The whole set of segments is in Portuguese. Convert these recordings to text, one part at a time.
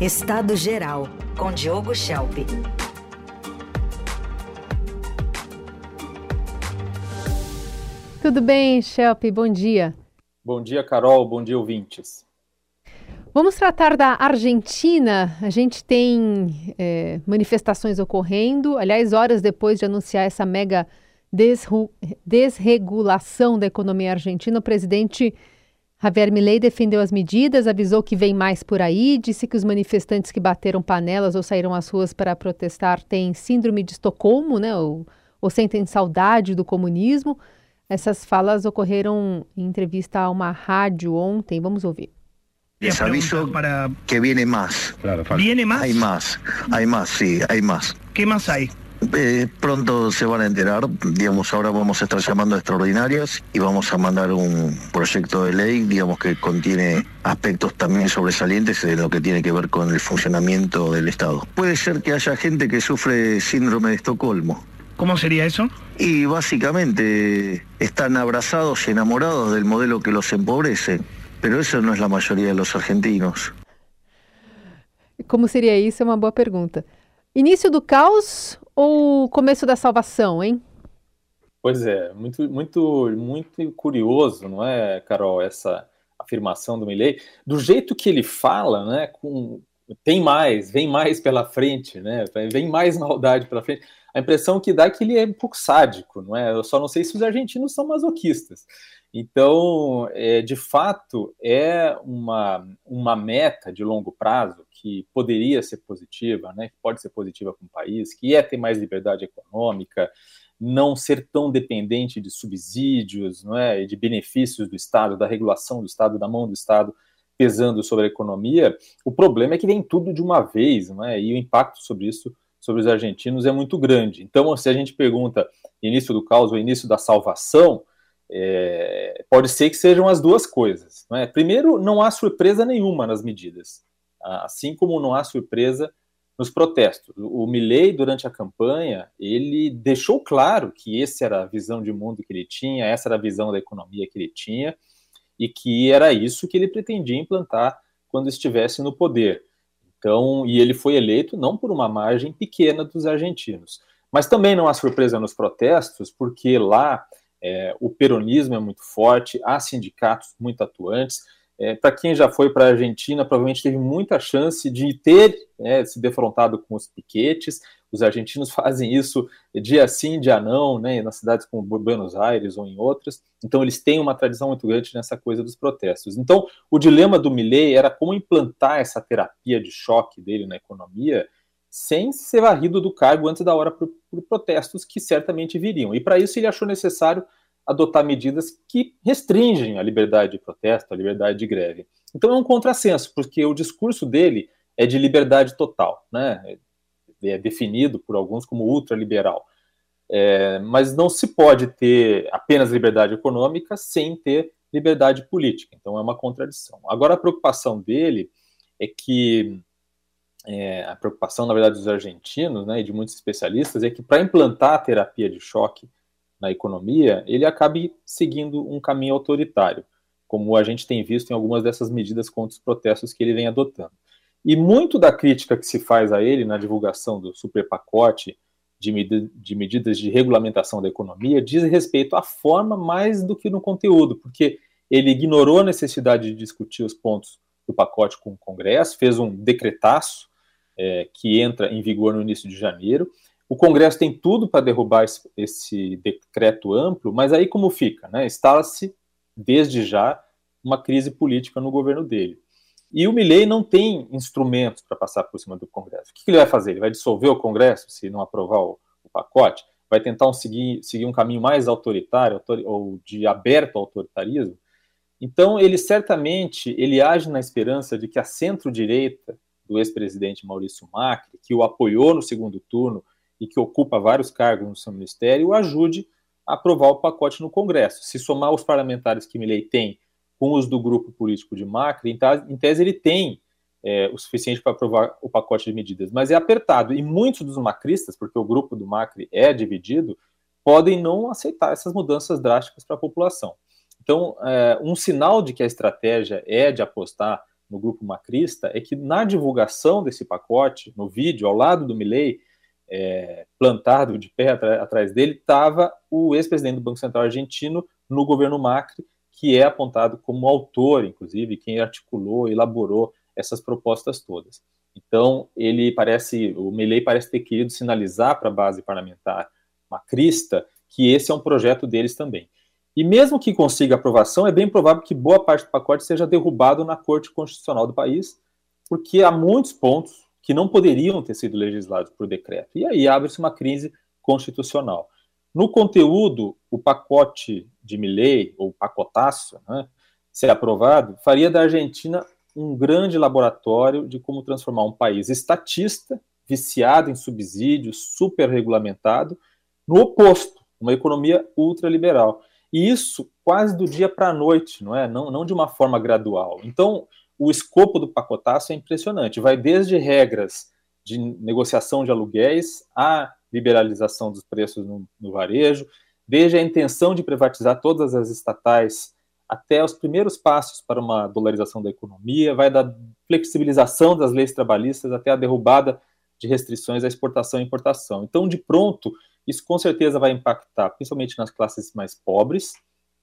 Estado Geral, com Diogo Schelp. Tudo bem, Schelp? Bom dia. Bom dia, Carol. Bom dia, ouvintes. Vamos tratar da Argentina. A gente tem é, manifestações ocorrendo. Aliás, horas depois de anunciar essa mega desregulação da economia argentina, o presidente Javier Milei defendeu as medidas, avisou que vem mais por aí, disse que os manifestantes que bateram panelas ou saíram às ruas para protestar têm síndrome de Estocolmo, né, ou, ou sentem saudade do comunismo. Essas falas ocorreram em entrevista a uma rádio ontem. Vamos ouvir. Les aviso para... que viene más. Claro, ¿Viene más? Hay más, hay más, sí, hay más. ¿Qué más hay? Eh, pronto se van a enterar, digamos, ahora vamos a estar llamando a extraordinarias y vamos a mandar un proyecto de ley, digamos, que contiene aspectos también sobresalientes de lo que tiene que ver con el funcionamiento del Estado. Puede ser que haya gente que sufre síndrome de Estocolmo. ¿Cómo sería eso? Y básicamente están abrazados y enamorados del modelo que los empobrece, pero eso no es la mayoría de los argentinos. ¿Cómo sería eso? Es una buena pregunta. Início do caos ou começo da salvação, hein? Pois é, muito, muito, muito curioso, não é, Carol, essa afirmação do Milley. Do jeito que ele fala, né, com, tem mais, vem mais pela frente, né, vem mais maldade pela frente. A impressão que dá é que ele é um pouco sádico, não é? Eu só não sei se os argentinos são masoquistas. Então, é, de fato, é uma, uma meta de longo prazo que poderia ser positiva, né, que pode ser positiva para um país, que é ter mais liberdade econômica, não ser tão dependente de subsídios, não é, e de benefícios do Estado, da regulação do Estado, da mão do Estado pesando sobre a economia. O problema é que vem tudo de uma vez, não é, e o impacto sobre isso sobre os argentinos é muito grande. Então, se a gente pergunta início do caos ou início da salvação, é, pode ser que sejam as duas coisas. É? Primeiro, não há surpresa nenhuma nas medidas assim como não há surpresa nos protestos. O Milley, durante a campanha, ele deixou claro que essa era a visão de mundo que ele tinha, essa era a visão da economia que ele tinha, e que era isso que ele pretendia implantar quando estivesse no poder. Então, e ele foi eleito não por uma margem pequena dos argentinos. Mas também não há surpresa nos protestos, porque lá é, o peronismo é muito forte, há sindicatos muito atuantes, é, para quem já foi para a Argentina, provavelmente teve muita chance de ter né, se defrontado com os piquetes. Os argentinos fazem isso dia sim, dia não, né, nas cidades como Buenos Aires ou em outras. Então, eles têm uma tradição muito grande nessa coisa dos protestos. Então, o dilema do Milley era como implantar essa terapia de choque dele na economia sem ser varrido do cargo antes da hora por, por protestos que certamente viriam. E para isso, ele achou necessário adotar medidas que restringem a liberdade de protesto, a liberdade de greve. Então é um contrassenso, porque o discurso dele é de liberdade total, né? É definido por alguns como ultraliberal. É, mas não se pode ter apenas liberdade econômica sem ter liberdade política. Então é uma contradição. Agora a preocupação dele é que é, a preocupação, na verdade, dos argentinos né, e de muitos especialistas é que para implantar a terapia de choque na economia, ele acabe seguindo um caminho autoritário, como a gente tem visto em algumas dessas medidas contra os protestos que ele vem adotando. E muito da crítica que se faz a ele na divulgação do superpacote de, med de medidas de regulamentação da economia diz respeito à forma mais do que no conteúdo, porque ele ignorou a necessidade de discutir os pontos do pacote com o Congresso, fez um decretaço é, que entra em vigor no início de janeiro, o Congresso tem tudo para derrubar esse, esse, decreto amplo, mas aí como fica? Né? Instala-se, desde já, uma crise política no governo dele. E o Milley não tem instrumentos para passar por cima do Congresso. O que, que, ele vai fazer? Ele vai dissolver o Congresso se não aprovar o, o pacote? Vai tentar um, seguir, seguir um caminho mais autoritário autor, ou de aberto autoritarismo? Então, ele certamente ele age na esperança de que a centro-direita do ex-presidente Maurício Macri, que o apoiou no segundo turno e que ocupa vários cargos no seu ministério, ajude a aprovar o pacote no Congresso. Se somar os parlamentares que Milley tem com os do grupo político de Macri, em tese ele tem é, o suficiente para aprovar o pacote de medidas, mas é apertado. E muitos dos macristas, porque o grupo do Macri é dividido, podem não aceitar essas mudanças drásticas para a população. Então, é, um sinal de que a estratégia é de apostar no grupo macrista é que na divulgação desse pacote, no vídeo, ao lado do Milley, é, plantado de pé atrás dele, estava o ex-presidente do Banco Central argentino no governo Macri, que é apontado como autor, inclusive, quem articulou, elaborou essas propostas todas. Então, ele parece, o Milley parece ter querido sinalizar para a base parlamentar macrista que esse é um projeto deles também. E mesmo que consiga aprovação, é bem provável que boa parte do pacote seja derrubado na Corte Constitucional do país, porque há muitos pontos que não poderiam ter sido legislados por decreto. E aí abre-se uma crise constitucional. No conteúdo, o pacote de Milley, ou pacotaço, né, se aprovado, faria da Argentina um grande laboratório de como transformar um país estatista, viciado em subsídios, super regulamentado, no oposto, uma economia ultraliberal. E isso quase do dia para a noite, não é? Não, não de uma forma gradual. Então, o escopo do pacotaço é impressionante. Vai desde regras de negociação de aluguéis à liberalização dos preços no, no varejo, desde a intenção de privatizar todas as estatais até os primeiros passos para uma dolarização da economia, vai da flexibilização das leis trabalhistas até a derrubada de restrições à exportação e importação. Então, de pronto, isso com certeza vai impactar principalmente nas classes mais pobres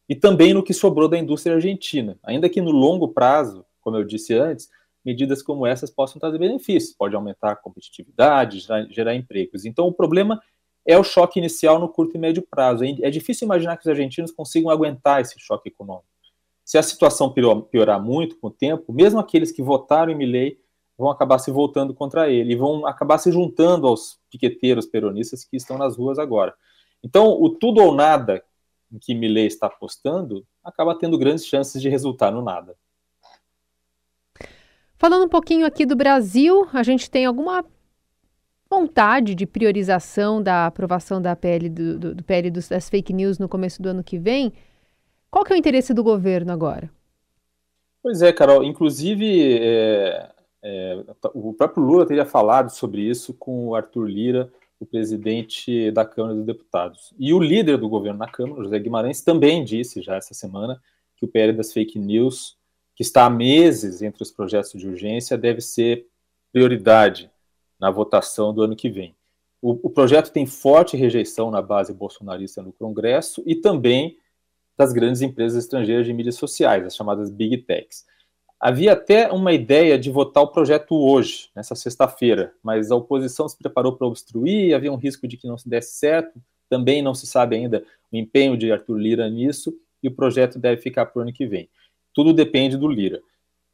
e também no que sobrou da indústria argentina. Ainda que no longo prazo, como eu disse antes, medidas como essas possam trazer benefícios, pode aumentar a competitividade, gerar, gerar empregos. Então, o problema é o choque inicial no curto e médio prazo. É difícil imaginar que os argentinos consigam aguentar esse choque econômico. Se a situação piorar muito com o tempo, mesmo aqueles que votaram em Milley vão acabar se voltando contra ele e vão acabar se juntando aos piqueteiros peronistas que estão nas ruas agora. Então, o tudo ou nada em que Milley está apostando acaba tendo grandes chances de resultar no nada. Falando um pouquinho aqui do Brasil, a gente tem alguma vontade de priorização da aprovação da PL do, do, do PL dos, das fake news no começo do ano que vem? Qual que é o interesse do governo agora? Pois é, Carol. Inclusive, é, é, o próprio Lula teria falado sobre isso com o Arthur Lira, o presidente da Câmara dos Deputados. E o líder do governo na Câmara, José Guimarães, também disse já essa semana que o PL das fake news, que está há meses entre os projetos de urgência, deve ser prioridade na votação do ano que vem. O, o projeto tem forte rejeição na base bolsonarista no Congresso e também das grandes empresas estrangeiras de mídias sociais, as chamadas Big Techs. Havia até uma ideia de votar o projeto hoje, nessa sexta-feira, mas a oposição se preparou para obstruir, havia um risco de que não se desse certo, também não se sabe ainda o empenho de Arthur Lira nisso, e o projeto deve ficar para o ano que vem. Tudo depende do Lira.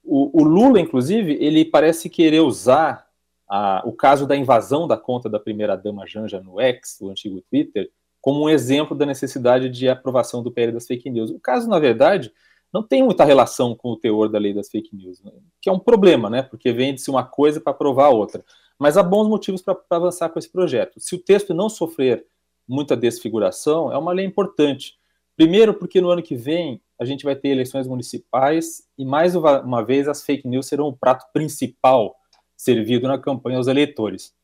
O, o Lula, inclusive, ele parece querer usar a, o caso da invasão da conta da primeira-dama Janja no X, o antigo Twitter, como um exemplo da necessidade de aprovação do PL das fake news. O caso, na verdade, não tem muita relação com o teor da lei das fake news, né? que é um problema, né? Porque vende-se uma coisa para provar outra. Mas há bons motivos para avançar com esse projeto. Se o texto não sofrer muita desfiguração, é uma lei importante. Primeiro, porque no ano que vem a gente vai ter eleições municipais e mais uma vez as fake news serão o prato principal servido na campanha aos eleitores.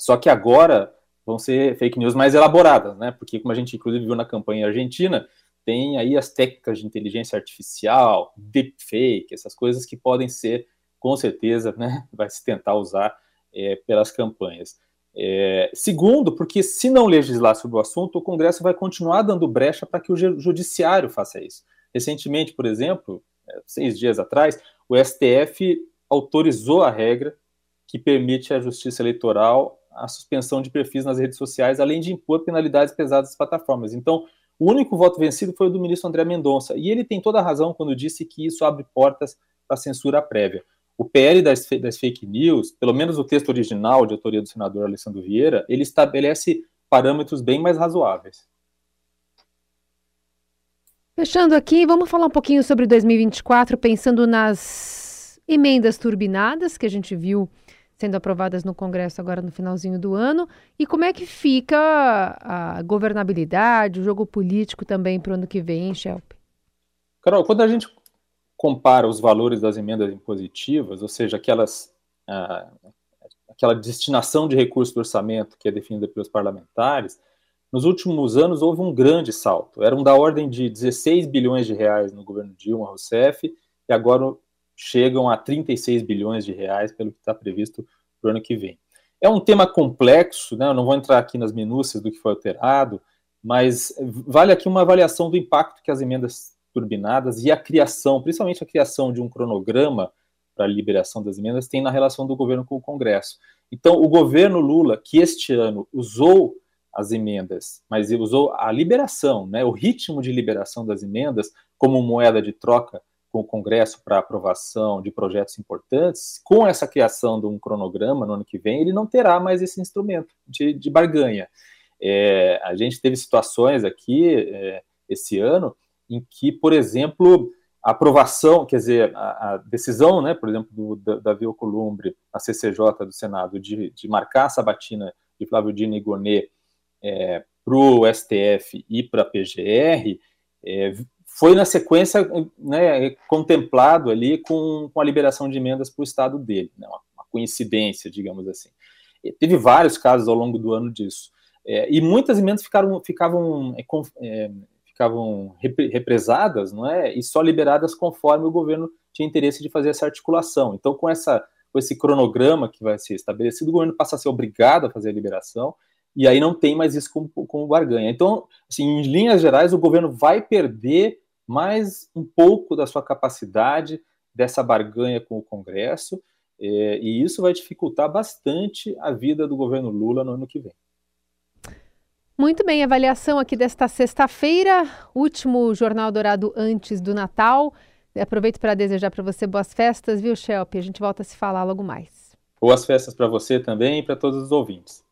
Só que agora vão ser fake news mais elaboradas, né? Porque como a gente inclusive viu na campanha argentina, tem aí as técnicas de inteligência artificial, deepfake, essas coisas que podem ser, com certeza, né, vai se tentar usar é, pelas campanhas. É, segundo, porque se não legislar sobre o assunto, o Congresso vai continuar dando brecha para que o Judiciário faça isso. Recentemente, por exemplo, é, seis dias atrás, o STF autorizou a regra que permite à Justiça Eleitoral a suspensão de perfis nas redes sociais, além de impor penalidades pesadas às plataformas. Então, o único voto vencido foi o do ministro André Mendonça, e ele tem toda a razão quando disse que isso abre portas para censura prévia. O PL das, das, fake news, pelo menos o texto original de autoria do senador Alessandro Vieira, ele estabelece parâmetros bem mais razoáveis. Fechando aqui, vamos falar um pouquinho sobre 2024, pensando nas emendas turbinadas que a gente viu sendo aprovadas no Congresso agora no finalzinho do ano. E como é que fica a governabilidade, o jogo político também para o ano que vem, Shelp? Carol, quando a gente compara os valores das emendas impositivas, ou seja, aquelas, ah, aquela destinação de recursos do orçamento que é definida pelos parlamentares, nos últimos anos houve um grande salto. Eram da ordem de 16 bilhões de reais no governo Dilma Rousseff e agora chegam a 36 bilhões de reais, pelo que está previsto para o ano que vem. É um tema complexo, né? eu não vou entrar aqui nas minúcias do que foi alterado, mas vale aqui uma avaliação do impacto que as emendas turbinadas e a criação, principalmente a criação de um cronograma para a liberação das emendas, tem na relação do governo com o Congresso. Então, o governo Lula, que este ano usou as emendas, mas usou a liberação, né, o ritmo de liberação das emendas como moeda de troca com o Congresso para aprovação de projetos importantes, com essa criação de um cronograma no ano que vem, ele não terá mais esse instrumento de, de barganha. É, a gente teve situações aqui é, esse ano em que, por exemplo, a aprovação, quer dizer, a, a decisão, né, por exemplo, do Davi Alcolumbre, a CCJ do Senado, de, de marcar a sabatina de Flávio Dino e Gonet é, para o STF e para a PGR, é, foi na sequência né, contemplado ali com, com, a liberação de emendas para o estado dele, né, uma, coincidência, digamos assim. E teve vários casos ao longo do ano disso. É, e muitas emendas ficaram, ficavam, é, é ficavam represadas não é, e só liberadas conforme o governo tinha interesse de fazer essa articulação. Então, com, essa, com esse cronograma que vai ser estabelecido, o governo passa a ser obrigado a fazer a liberação e aí não tem mais isso como, como barganha. Então, assim, em linhas gerais, o governo vai perder mais um pouco da sua capacidade dessa barganha com o Congresso, é, e isso vai dificultar bastante a vida do governo Lula no ano que vem. Muito bem, avaliação aqui desta sexta-feira, último Jornal Dourado antes do Natal. Aproveito para desejar para você boas festas, viu, Shelp? A gente volta a se falar logo mais. Boas festas para você também e para todos os ouvintes.